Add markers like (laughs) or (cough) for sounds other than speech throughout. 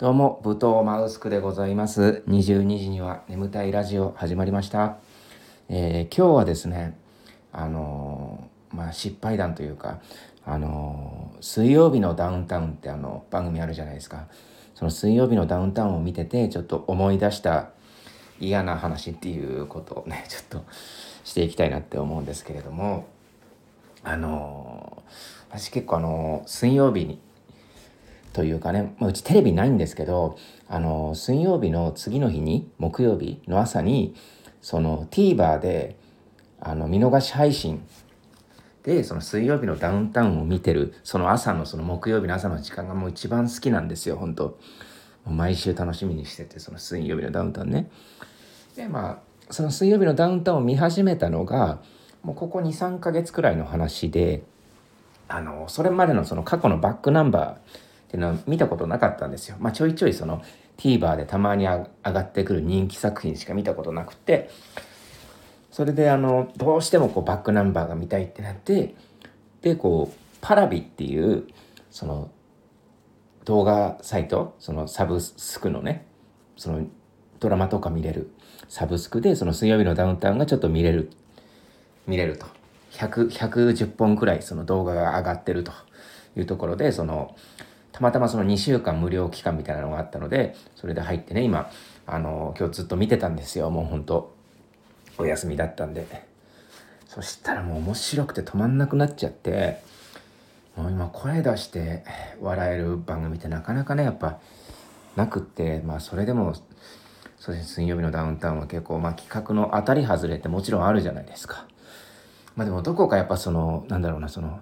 どうも、武藤マウスクでございます。22時には眠たいラジオ始まりました。えー今日はですね、あのーまあ失敗談というか、あのー水曜日のダウンタウンってあの番組あるじゃないですか。その水曜日のダウンタウンを見てて、ちょっと思い出した嫌な話っていうことをね、(laughs) ちょっとしていきたいなって思うんですけれども、あの私結構あの水曜日にというかね、まあ、うちテレビないんですけどあの水曜日の次の日に木曜日の朝にその TVer であの見逃し配信。でその水曜日のダウンタウンを見てるその朝のその木曜日の朝の時間がもう一番好きなんですよ本当。もう毎週楽しみにしててその水曜日のダウンタウンね。でまあその水曜日のダウンタウンを見始めたのがもうここ23ヶ月くらいの話であのそれまでのその過去のバックナンバーていうのは見たことなかったんですよ。まあ、ちょいちょいその TVer でたまに上がってくる人気作品しか見たことなくてそれであのどうしてもこうバックナンバーが見たいってなってでこうパラビっていうその動画サイトそのサブスクのねそのドラマとか見れるサブスクでその水曜日のダウンタウンがちょっと見れる見れると100 110本くらいその動画が上がってるというところでそのたまたまその2週間無料期間みたいなのがあったのでそれで入ってね今あの今日ずっと見てたんですよ。もうほんとお休みだったんで。そしたらもう面白くて止まんなくなっちゃってもう今声出して笑える番組ってなかなかねやっぱなくってまあそれでもそうですね水曜日のダウンタウンは結構まあ企画の当たり外れってもちろんあるじゃないですか。まあでもどこかやっぱそのなんだろうなその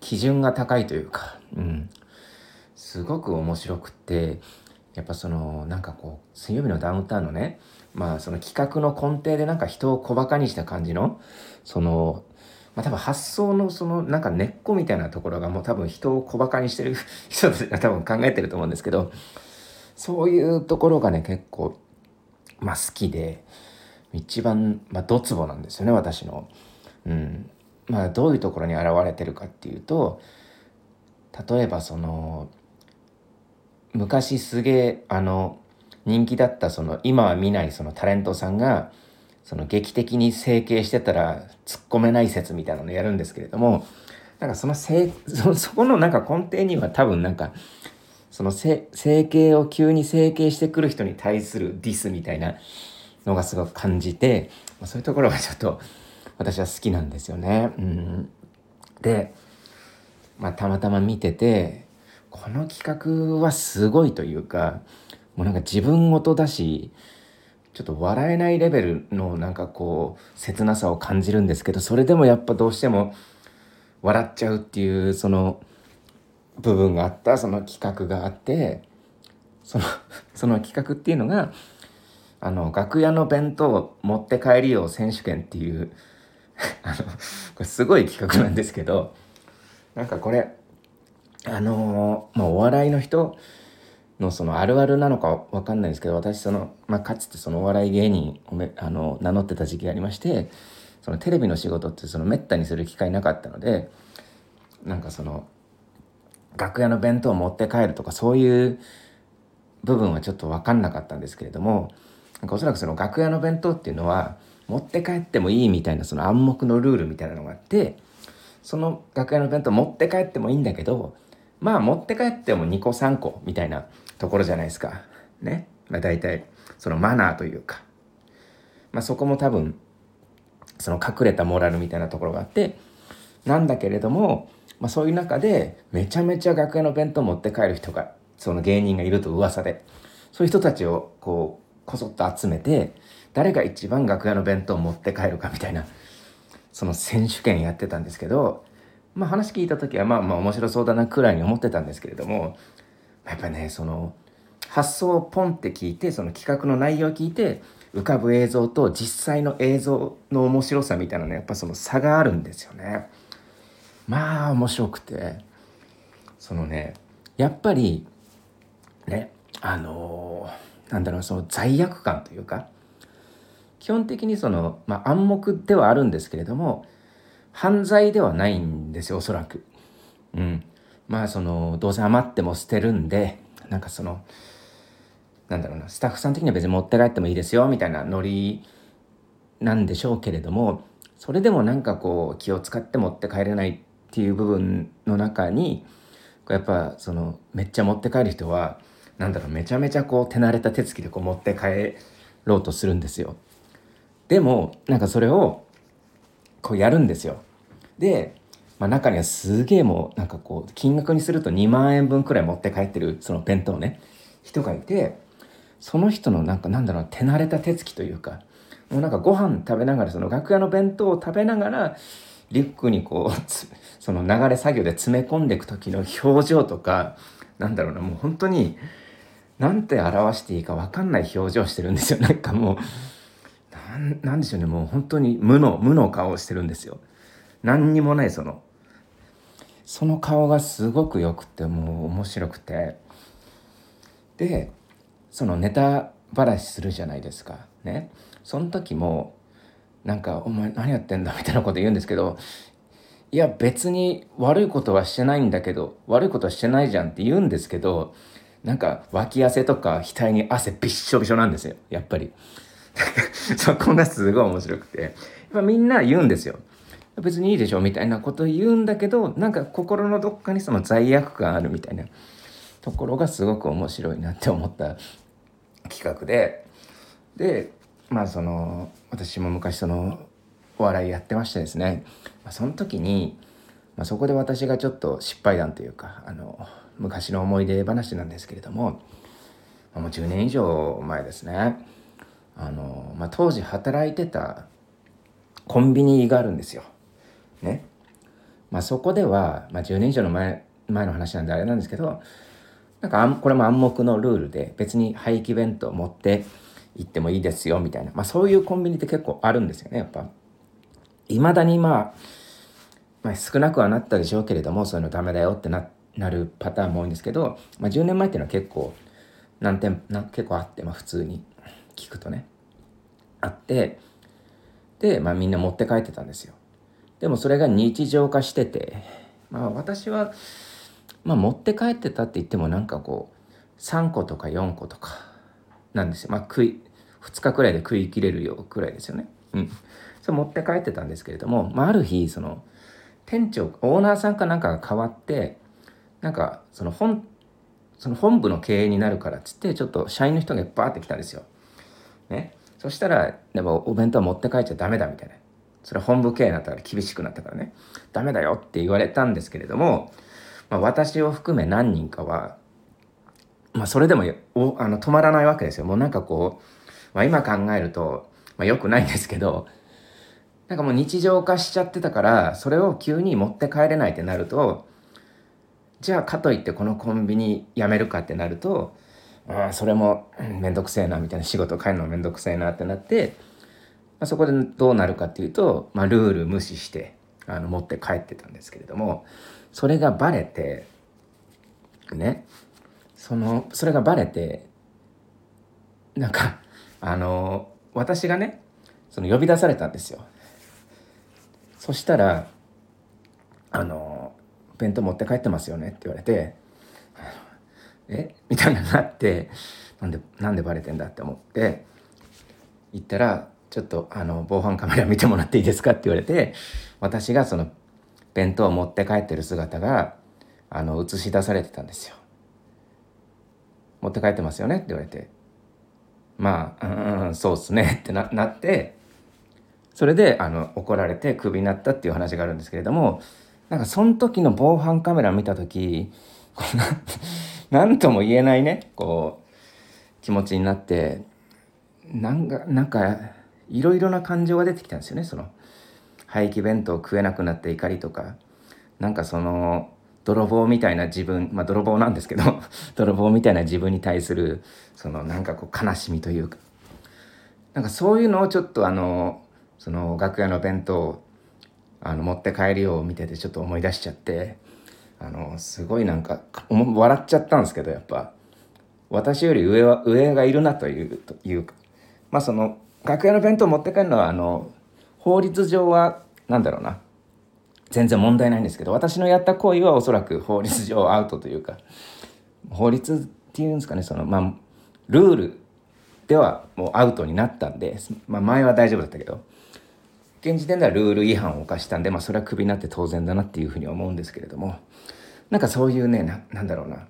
基準が高いというか、うん、すごく面白くってやっぱそのなんかこう水曜日のダウンタウンのねまあその企画の根底でなんか人を小バカにした感じのそのまあ多分発想のそのなんか根っこみたいなところがもう多分人を小バカにしてる (laughs) 人たちが多分考えてると思うんですけどそういうところがね結構まあ好きで一番、まあ、ドツボなんですよね私の。うん、まあどういうところに現れてるかっていうと例えばその昔すげえあの人気だったその今は見ないそのタレントさんがその劇的に整形してたら突っ込めない説みたいなのやるんですけれどもなんかそのせそそこのなんか根底には多分なんかその整形を急に整形してくる人に対するディスみたいなのがすごく感じて、まあ、そういうところがちょっと私は好きなんですよね。うん、で、まあ、たまたま見ててこの企画はすごいというかもうなんか自分ごとだしちょっと笑えないレベルのなんかこう切なさを感じるんですけどそれでもやっぱどうしても笑っちゃうっていうその部分があったその企画があってその (laughs) その企画っていうのがあの楽屋の弁当持って帰りよう選手権っていうあのこれすごい企画なんですけどなんかこれあのまあお笑いの人のそのあるあるなのかわかんないですけど私その、まあ、かつてそのお笑い芸人をめあの名乗ってた時期がありましてそのテレビの仕事ってそのめったにする機会なかったのでなんかその楽屋の弁当を持って帰るとかそういう部分はちょっと分かんなかったんですけれどもなんかおそらくその楽屋の弁当っていうのは持って帰ってもいいみたいなその暗黙のルールみたいなのがあってその楽屋の弁当持って帰ってもいいんだけどまあ持って帰っても2個3個みたいなところじゃないですか。ね。まあ大体そのマナーというか。まあそこも多分その隠れたモラルみたいなところがあってなんだけれども、まあ、そういう中でめちゃめちゃ楽屋の弁当持って帰る人がその芸人がいると噂でそういう人たちをこうこそっと集めて誰が一番楽屋の弁当を持って帰るかみたいなその選手権やってたんですけど、まあ、話聞いた時はまあまあ面白そうだなくらいに思ってたんですけれどもやっぱねその発想をポンって聞いてその企画の内容を聞いて浮かぶ映像と実際の映像の面白さみたいなのやっぱその差があるんですよね。まあ面白くてそのねやっぱりねあのーなんだろうその罪悪感というか基本的にその、まあ、暗黙ではあるんですけれども犯罪ではないんですよおそらく。うん、まあそのどうせ余っても捨てるんでなんかそのなんだろうなスタッフさん的には別に持って帰ってもいいですよみたいなノリなんでしょうけれどもそれでもなんかこう気を使って持って帰れないっていう部分の中にやっぱそのめっちゃ持って帰る人はなんだろうめちゃめちゃこう手慣れた手つきでこう持って帰ろうとするんですよ。でもなんかそれをこうやるんですよ。で、まあ、中にはすげえもうなんかこう金額にすると2万円分くらい持って帰ってるその弁当ね人がいてその人のなんかなんだろう手慣れた手つきというかもうなんかご飯食べながらその楽屋の弁当を食べながらリュックにこうその流れ作業で詰め込んでいく時の表情とかなんだろうなもう本当になんて表していいか分かんない表情してるんですよ。なんかもうなんなんでしょうねもう本当に無の無の顔をしてるんですよ。何にもないその。その顔がすごくよくてもう面白くて。でそのネタ話するじゃないですか。ね。その時もなんか「お前何やってんだ」みたいなこと言うんですけどいや別に悪いことはしてないんだけど悪いことはしてないじゃんって言うんですけどなんか脇汗とか額に汗びっしょびしょなんですよ。やっぱり。(laughs) そこがすごい面白くて。やっぱみんな言うんですよ。別にいいでしょみたいなこと言うんだけどなんか心のどっかにその罪悪感あるみたいなところがすごく面白いなって思った企画ででまあその私も昔そのお笑いやってましてですね、まあ、その時に、まあ、そこで私がちょっと失敗談というかあの昔の思い出話なんですけれどももう10年以上前ですねあの、まあ、当時働いてたコンビニがあるんですよ。ね。まあ、そこでは、まあ、10年以上の前前の話なんであれなんですけどなんかこれも暗黙のルールで別に廃棄弁当持って行ってもいいですよみたいな、まあ、そういうコンビニって結構あるんですよねやっぱ。いまだにまあ、まあ、少なくはなったでしょうけれどもそういうのダメだよってななるパターンも多いんですけど、まあ、10年前っていうのは結構何点な結構あって、まあ、普通に聞くとねあってで、まあ、みんな持って帰ってたんですよでもそれが日常化しててまあ私は、まあ、持って帰ってたって言ってもなんかこう3個とか4個とかなんですよ。まあ食い2日くらいで食い切れるよくらいですよね。うん。それ持って帰ってたんですけれども、まあ、ある日その店長オーナーさんかなんかが変わってなんかその本その本部の経営になるからっつってちょっと社員の人がバーって来たんですよ。ね、そしたらでもお弁当持って帰っちゃダメだみたいな。それ本部経営になったから厳しくなったからね。ダメだよって言われたんですけれども、まあ、私を含め何人かは、まあ、それでもおあの止まらないわけですよ。もうなんかこう、まあ、今考えると、まあ、よくないんですけどなんかもう日常化しちゃってたからそれを急に持って帰れないってなるとじゃあかといってこのコンビニ辞めるかってなるとあそれも面倒くせえなみたいな仕事帰るの面倒くせえなってなって、あ、そこでどうなるかっていうと、まあ、ルール無視してあの持って帰ってたんですけれどもそれがバレてねそのそれがバレてなんかあの私がねその呼び出されたんですよ。そしたら「あの弁当持って帰ってますよね」って言われてえみたいななってなんでなんでバレてんだって思って行ったら「ちょっとあの防犯カメラ見てもらっていいですか?」って言われて私がその弁当を持って帰ってる姿があの映し出されてたんですよ。持って帰ってますよねって言われてまあうんそうっすねってななってそれであの怒られてクビになったっていう話があるんですけれどもなんかその時の防犯カメラ見た時何 (laughs) とも言えないねこう気持ちになってなんかなんかいろいろな感情が出てきたんですよね。その廃棄弁当食えなくなって怒りとか。なんかその泥棒みたいな自分まあ泥棒なんですけど (laughs) 泥棒みたいな自分に対するそのなんかこう悲しみというか。なんかそういうのをちょっとあのその楽屋の弁当あの持って帰るよう見ててちょっと思い出しちゃってあのすごいなんか笑っちゃったんですけどやっぱ。私より上は上がいるなというというか。まあその楽屋の弁当持って帰るのはあの法律上は何だろうな。全然問題ないんですけど私のやった行為はおそらく法律上アウトというか法律っていうんですかねそのまあルールではもうアウトになったんで、まあ、前は大丈夫だったけど現時点ではルール違反を犯したんで、まあ、それはクビになって当然だなっていうふうに思うんですけれどもなんかそういうねななんだろうな。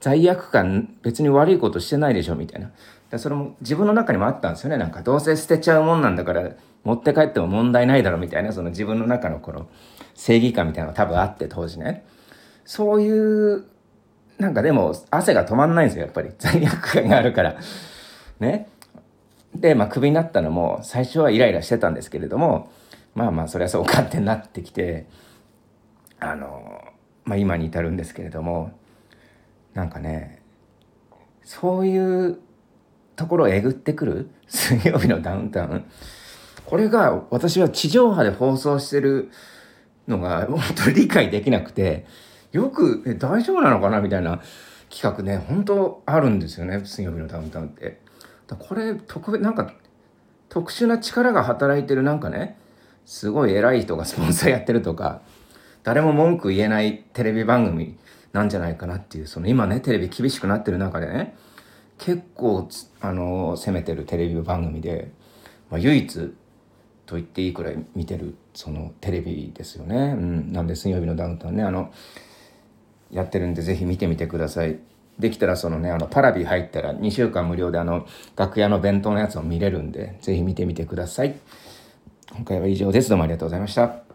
罪悪感別に悪いことしてないでしょみたいな。だそれも自分の中にもあったんですよね。なんかどうせ捨てちゃうもんなんだから持って帰っても問題ないだろうみたいなその自分の中のこの正義感みたいなのが多分あって当時ね。そういうなんかでも汗が止まんないんですよやっぱり。罪悪感があるから。ね。でまあクビになったのも最初はイライラしてたんですけれどもまあまあそれはそうかってなってきてあのまあ今に至るんですけれどもなんかねそういうところをえぐってくる？(laughs) 水曜日のダウンタウン。これが私は地上波で放送してるのが本当に理解できなくてよくえ大丈夫なのかな？みたいな企画ね本当あるんですよね水曜日のダウンタウンって。これ特別なんか特殊な力が働いてるなんかねすごい偉い人が (laughs) スポンサーやってるとか誰も文句言えないテレビ番組なんじゃないかなっていうその今ねテレビ厳しくなってる中でね結構あの攻めてるテレビ番組で、まあ、唯一と言っていいくらい見てるそのテレビですよね。うん、なんで水曜日のダウンタウンねあのやってるんでぜひ見てみてください。できたらそのね、あのパラビ入ったら2週間無料であの楽屋の弁当のやつを見れるんで、ぜひ見てみてください。今回は以上です。どうもありがとうございました。